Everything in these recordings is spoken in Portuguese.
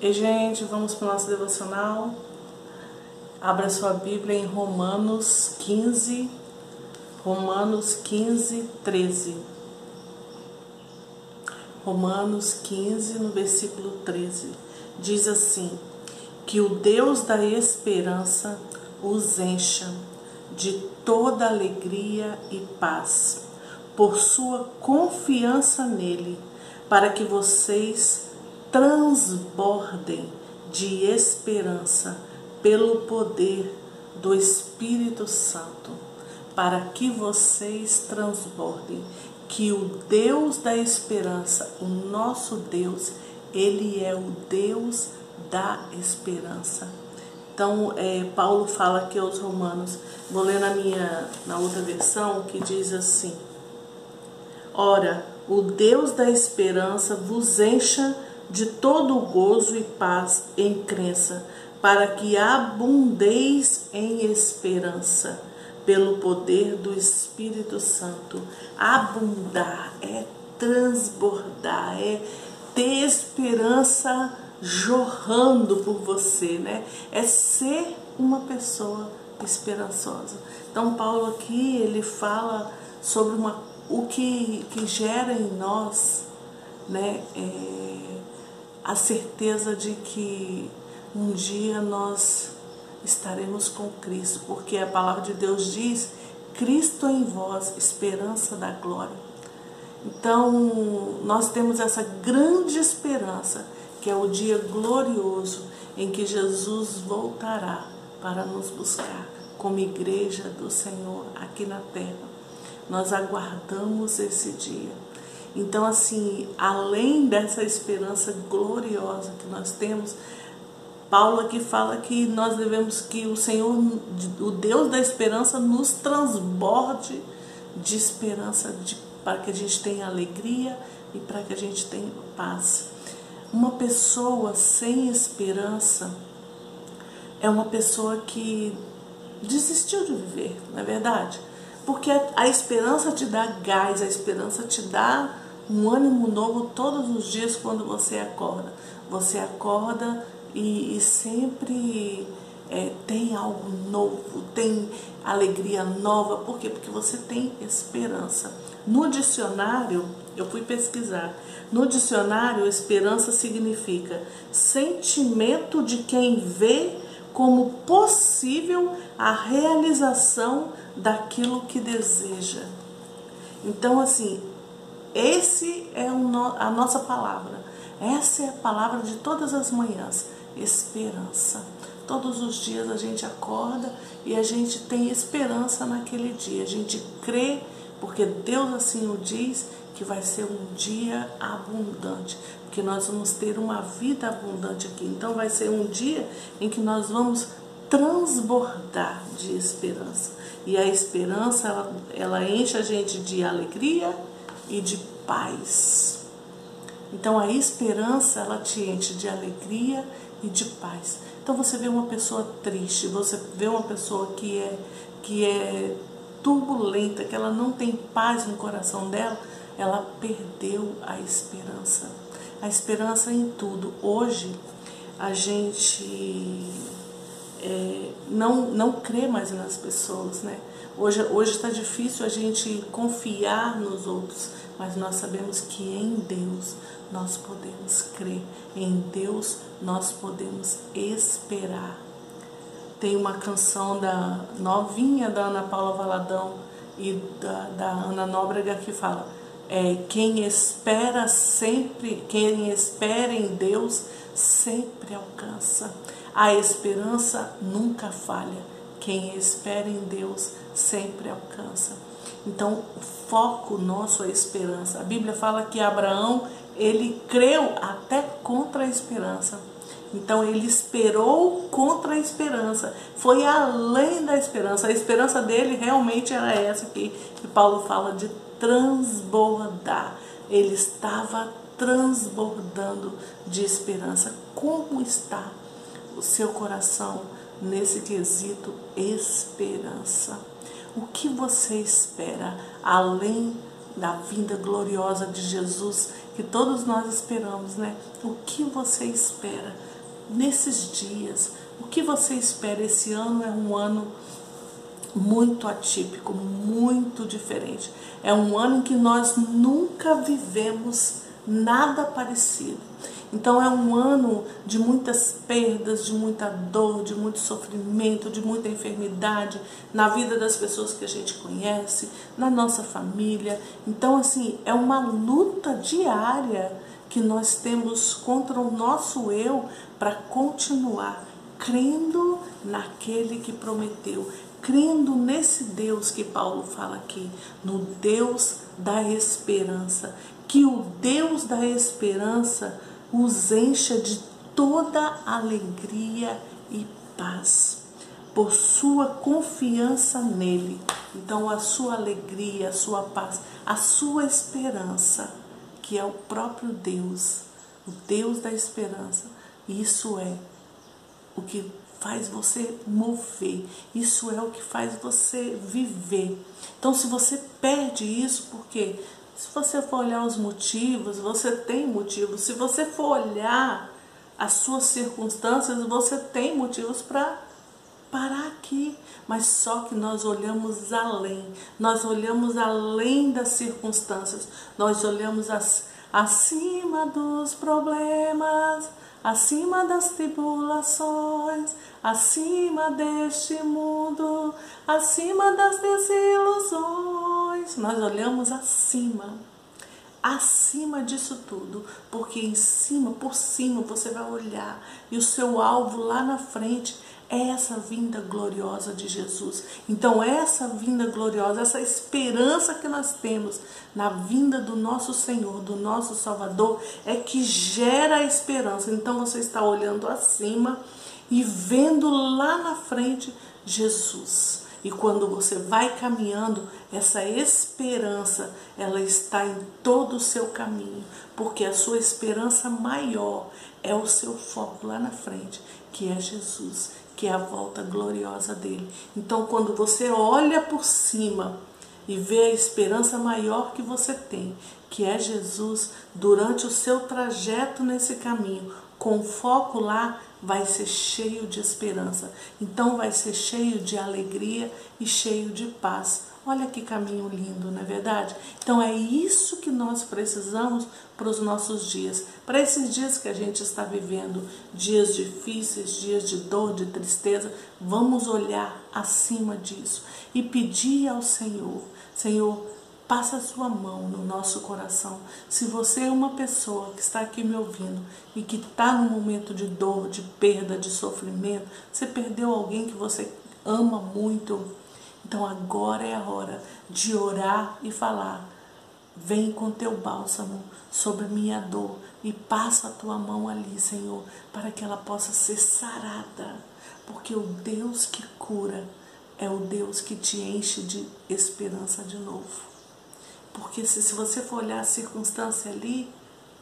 E, gente, vamos para o nosso devocional. Abra sua Bíblia em Romanos 15, Romanos 15, 13. Romanos 15, no versículo 13. Diz assim: Que o Deus da esperança os encha de toda alegria e paz, por sua confiança nele, para que vocês transbordem de esperança pelo poder do Espírito Santo, para que vocês transbordem que o Deus da esperança, o nosso Deus, ele é o Deus da esperança. Então, é, Paulo fala aqui aos Romanos, vou ler na minha, na outra versão, que diz assim: Ora, o Deus da esperança vos encha de todo gozo e paz em crença, para que abundeis em esperança, pelo poder do Espírito Santo. Abundar é transbordar, é ter esperança jorrando por você, né? É ser uma pessoa esperançosa. Então Paulo aqui ele fala sobre uma, o que, que gera em nós, né? É, a certeza de que um dia nós estaremos com Cristo, porque a palavra de Deus diz: Cristo em vós, esperança da glória. Então, nós temos essa grande esperança, que é o dia glorioso em que Jesus voltará para nos buscar como igreja do Senhor aqui na terra. Nós aguardamos esse dia. Então, assim, além dessa esperança gloriosa que nós temos, Paulo aqui fala que nós devemos que o Senhor, o Deus da esperança, nos transborde de esperança de, para que a gente tenha alegria e para que a gente tenha paz. Uma pessoa sem esperança é uma pessoa que desistiu de viver, não é verdade? Porque a esperança te dá gás, a esperança te dá um ânimo novo todos os dias quando você acorda. Você acorda e, e sempre é, tem algo novo, tem alegria nova. Por quê? Porque você tem esperança. No dicionário, eu fui pesquisar. No dicionário, esperança significa sentimento de quem vê como possível a realização daquilo que deseja. Então, assim, esse é a nossa palavra. Essa é a palavra de todas as manhãs. Esperança. Todos os dias a gente acorda e a gente tem esperança naquele dia. A gente crê, porque Deus assim o diz, que vai ser um dia abundante. Que nós vamos ter uma vida abundante aqui. Então vai ser um dia em que nós vamos transbordar de esperança. E a esperança, ela, ela enche a gente de alegria e de paz. Então a esperança ela te enche de alegria e de paz. Então você vê uma pessoa triste, você vê uma pessoa que é que é turbulenta, que ela não tem paz no coração dela, ela perdeu a esperança. A esperança em tudo. Hoje a gente é, não, não crê mais nas pessoas, né? Hoje está difícil a gente confiar nos outros, mas nós sabemos que em Deus nós podemos crer, em Deus nós podemos esperar. Tem uma canção da novinha da Ana Paula Valadão e da, da Ana Nóbrega que fala é, quem espera sempre, quem espera em Deus sempre alcança. A esperança nunca falha. Quem espera em Deus sempre alcança. Então, o foco nosso é a esperança. A Bíblia fala que Abraão, ele creu até contra a esperança. Então ele esperou contra a esperança, foi além da esperança. A esperança dele realmente era essa que, que Paulo fala de transbordar. Ele estava transbordando de esperança. Como está o seu coração nesse quesito esperança? O que você espera além da vinda gloriosa de Jesus que todos nós esperamos, né? O que você espera nesses dias? O que você espera? Esse ano é um ano muito atípico, muito diferente. É um ano em que nós nunca vivemos nada parecido. Então é um ano de muitas perdas, de muita dor, de muito sofrimento, de muita enfermidade na vida das pessoas que a gente conhece, na nossa família. Então assim, é uma luta diária que nós temos contra o nosso eu para continuar crendo naquele que prometeu, crendo nesse Deus que Paulo fala aqui, no Deus da esperança, que o Deus da esperança os encha de toda alegria e paz, por sua confiança nele. Então, a sua alegria, a sua paz, a sua esperança, que é o próprio Deus, o Deus da esperança, isso é o que faz você mover, isso é o que faz você viver. Então, se você perde isso, porque se você for olhar os motivos, você tem motivos. Se você for olhar as suas circunstâncias, você tem motivos para parar aqui. Mas só que nós olhamos além, nós olhamos além das circunstâncias, nós olhamos as, acima dos problemas, acima das tribulações, acima deste mundo, acima das desilusões. Nós olhamos acima, acima disso tudo, porque em cima, por cima, você vai olhar e o seu alvo lá na frente é essa vinda gloriosa de Jesus. Então, essa vinda gloriosa, essa esperança que nós temos na vinda do nosso Senhor, do nosso Salvador, é que gera a esperança. Então, você está olhando acima e vendo lá na frente Jesus. E quando você vai caminhando, essa esperança, ela está em todo o seu caminho, porque a sua esperança maior é o seu foco lá na frente, que é Jesus, que é a volta gloriosa dele. Então, quando você olha por cima e vê a esperança maior que você tem, que é Jesus, durante o seu trajeto nesse caminho, com foco lá, vai ser cheio de esperança. Então vai ser cheio de alegria e cheio de paz. Olha que caminho lindo, não é verdade? Então é isso que nós precisamos para os nossos dias, para esses dias que a gente está vivendo, dias difíceis, dias de dor, de tristeza. Vamos olhar acima disso e pedir ao Senhor: Senhor, Passa a sua mão no nosso coração. Se você é uma pessoa que está aqui me ouvindo e que está num momento de dor, de perda, de sofrimento, você perdeu alguém que você ama muito, então agora é a hora de orar e falar. Vem com teu bálsamo sobre minha dor e passa a tua mão ali, Senhor, para que ela possa ser sarada, porque o Deus que cura é o Deus que te enche de esperança de novo. Porque se, se você for olhar a circunstância ali,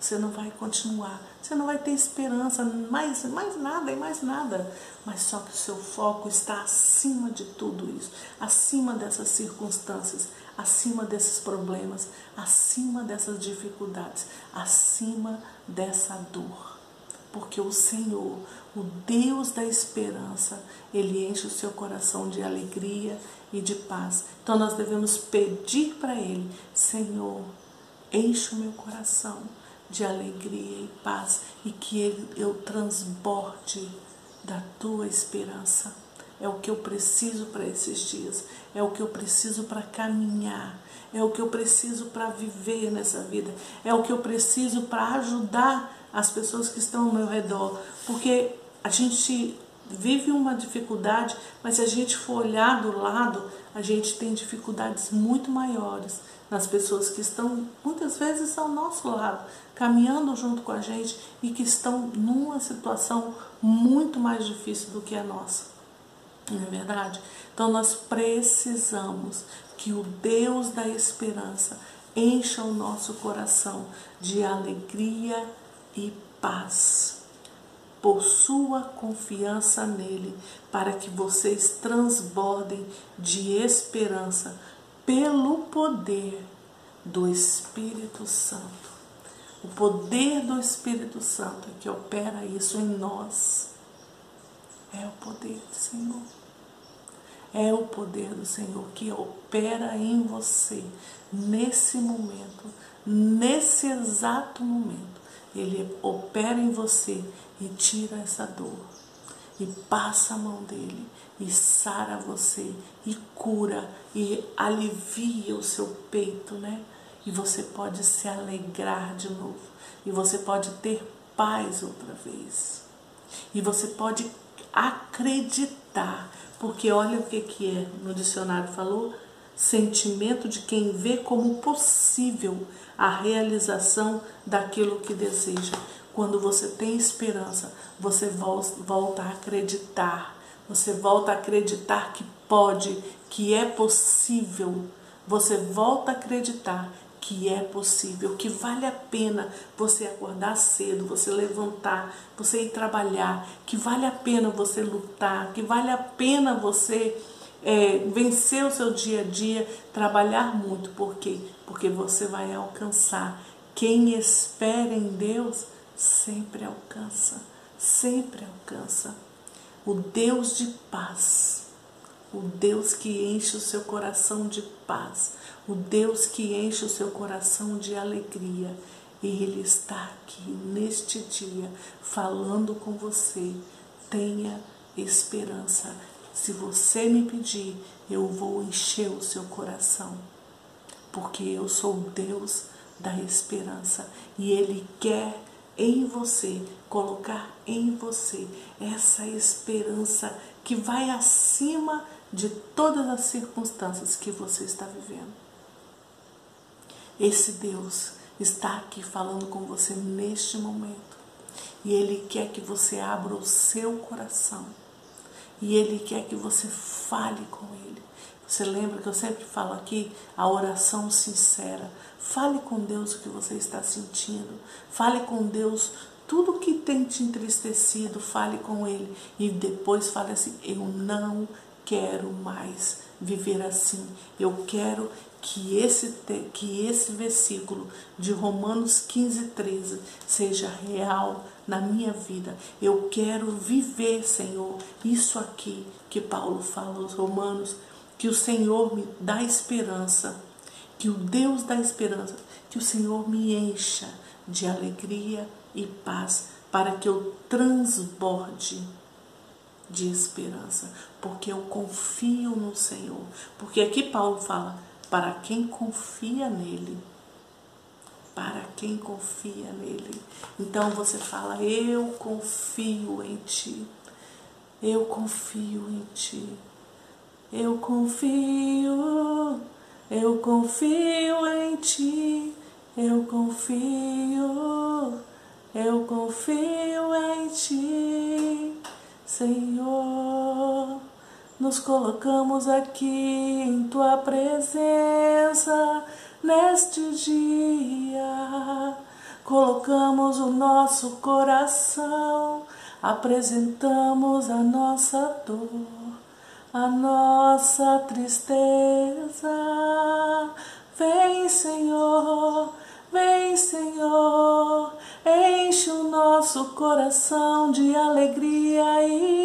você não vai continuar. Você não vai ter esperança, mais, mais nada e mais nada. Mas só que o seu foco está acima de tudo isso, acima dessas circunstâncias, acima desses problemas, acima dessas dificuldades, acima dessa dor porque o Senhor, o Deus da esperança, ele enche o seu coração de alegria e de paz. Então nós devemos pedir para ele, Senhor, enche o meu coração de alegria e paz e que ele, eu transborde da tua esperança. É o que eu preciso para esses dias, é o que eu preciso para caminhar, é o que eu preciso para viver nessa vida, é o que eu preciso para ajudar as pessoas que estão ao meu redor, porque a gente vive uma dificuldade, mas se a gente for olhar do lado, a gente tem dificuldades muito maiores nas pessoas que estão muitas vezes ao nosso lado, caminhando junto com a gente e que estão numa situação muito mais difícil do que a nossa. Não é verdade? Então nós precisamos que o Deus da esperança encha o nosso coração de alegria e paz. Possua confiança nele, para que vocês transbordem de esperança pelo poder do Espírito Santo. O poder do Espírito Santo é que opera isso em nós. É o poder do Senhor. É o poder do Senhor que opera em você nesse momento, nesse exato momento. Ele opera em você e tira essa dor. E passa a mão dele e sara você e cura e alivia o seu peito, né? E você pode se alegrar de novo. E você pode ter paz outra vez. E você pode acreditar, porque olha o que, que é, no dicionário falou, sentimento de quem vê como possível a realização daquilo que deseja. Quando você tem esperança, você volta a acreditar, você volta a acreditar que pode, que é possível. Você volta a acreditar que é possível, que vale a pena você acordar cedo, você levantar, você ir trabalhar, que vale a pena você lutar, que vale a pena você é, vencer o seu dia a dia, trabalhar muito. Por quê? Porque você vai alcançar. Quem espera em Deus sempre alcança, sempre alcança. O Deus de paz, o Deus que enche o seu coração de paz, o Deus que enche o seu coração de alegria. Ele está aqui neste dia falando com você. Tenha esperança. Se você me pedir, eu vou encher o seu coração. Porque eu sou o Deus da esperança e Ele quer em você, colocar em você essa esperança que vai acima de todas as circunstâncias que você está vivendo. Esse Deus está aqui falando com você neste momento. E Ele quer que você abra o seu coração. E Ele quer que você fale com Ele. Você lembra que eu sempre falo aqui a oração sincera. Fale com Deus o que você está sentindo. Fale com Deus tudo que tem te entristecido. Fale com Ele. E depois fale assim: Eu não quero mais viver assim. Eu quero que esse, que esse versículo de Romanos 15, 13 seja real na minha vida. Eu quero viver, Senhor, isso aqui que Paulo fala aos Romanos, que o Senhor me dá esperança, que o Deus dá esperança, que o Senhor me encha de alegria e paz para que eu transborde de esperança, porque eu confio no Senhor. Porque aqui Paulo fala: para quem confia nele. Para quem confia nele. Então você fala: Eu confio em ti. Eu confio em ti. Eu confio. Eu confio em ti. Eu confio. Eu confio em ti. Senhor, nos colocamos aqui em tua presença neste dia. Colocamos o nosso coração, apresentamos a nossa dor, a nossa tristeza. Vem, Senhor, vem, Senhor Enche o nosso coração de alegria e.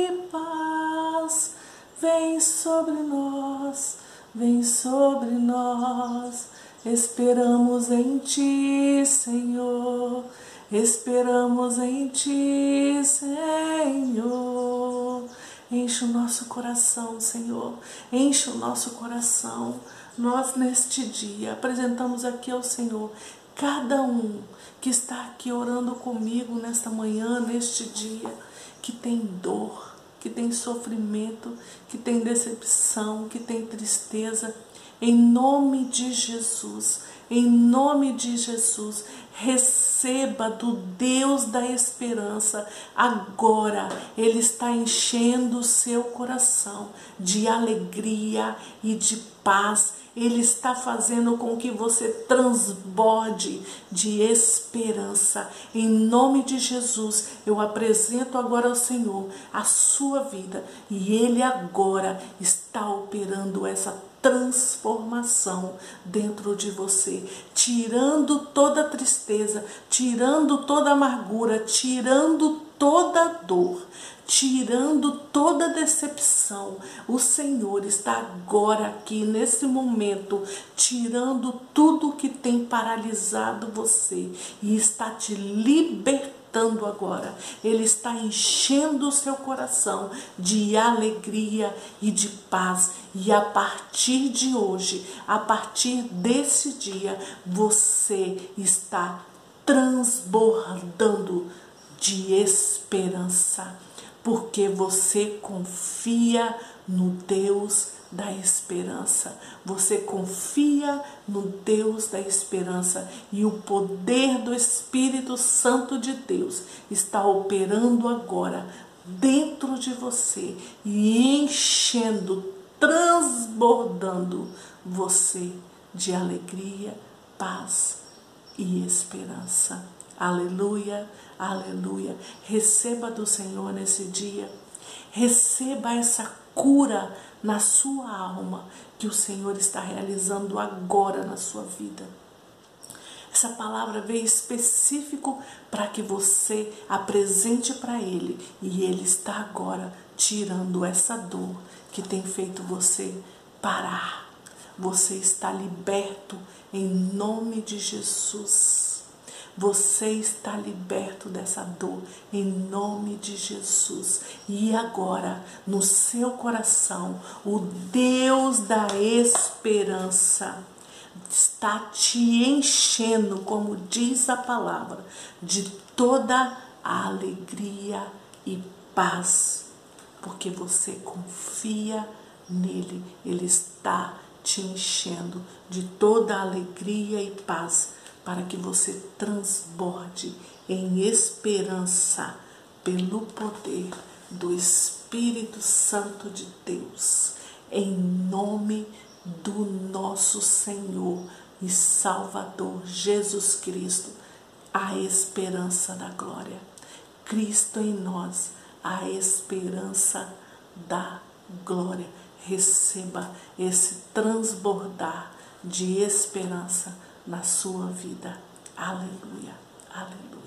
Vem sobre nós, vem sobre nós. Esperamos em Ti, Senhor. Esperamos em Ti, Senhor. Enche o nosso coração, Senhor. Enche o nosso coração. Nós, neste dia, apresentamos aqui ao Senhor cada um que está aqui orando comigo nesta manhã, neste dia, que tem dor, que tem sofrimento, que tem decepção, que tem tristeza, em nome de Jesus, em nome de Jesus, receba do Deus da esperança. Agora Ele está enchendo o seu coração de alegria e de paz ele está fazendo com que você transborde de esperança. Em nome de Jesus, eu apresento agora ao Senhor a sua vida e Ele agora está operando essa transformação dentro de você, tirando toda tristeza, tirando toda amargura, tirando toda dor, tirando toda decepção. O Senhor está agora aqui nesse momento, tirando tudo que tem paralisado você e está te libertando agora. Ele está enchendo o seu coração de alegria e de paz. E a partir de hoje, a partir desse dia, você está transbordando de esperança, porque você confia no Deus da esperança. Você confia no Deus da esperança e o poder do Espírito Santo de Deus está operando agora dentro de você e enchendo, transbordando você de alegria, paz e esperança. Aleluia, aleluia. Receba do Senhor nesse dia. Receba essa cura na sua alma que o Senhor está realizando agora na sua vida. Essa palavra veio específico para que você apresente para Ele e Ele está agora tirando essa dor que tem feito você parar. Você está liberto em nome de Jesus. Você está liberto dessa dor em nome de Jesus. E agora, no seu coração, o Deus da esperança está te enchendo, como diz a palavra, de toda a alegria e paz, porque você confia nele. Ele está te enchendo de toda alegria e paz para que você transborde em esperança pelo poder do Espírito Santo de Deus, em nome do nosso Senhor e Salvador Jesus Cristo, a esperança da glória. Cristo em nós, a esperança da glória. Receba esse transbordar de esperança na sua vida. Aleluia, aleluia.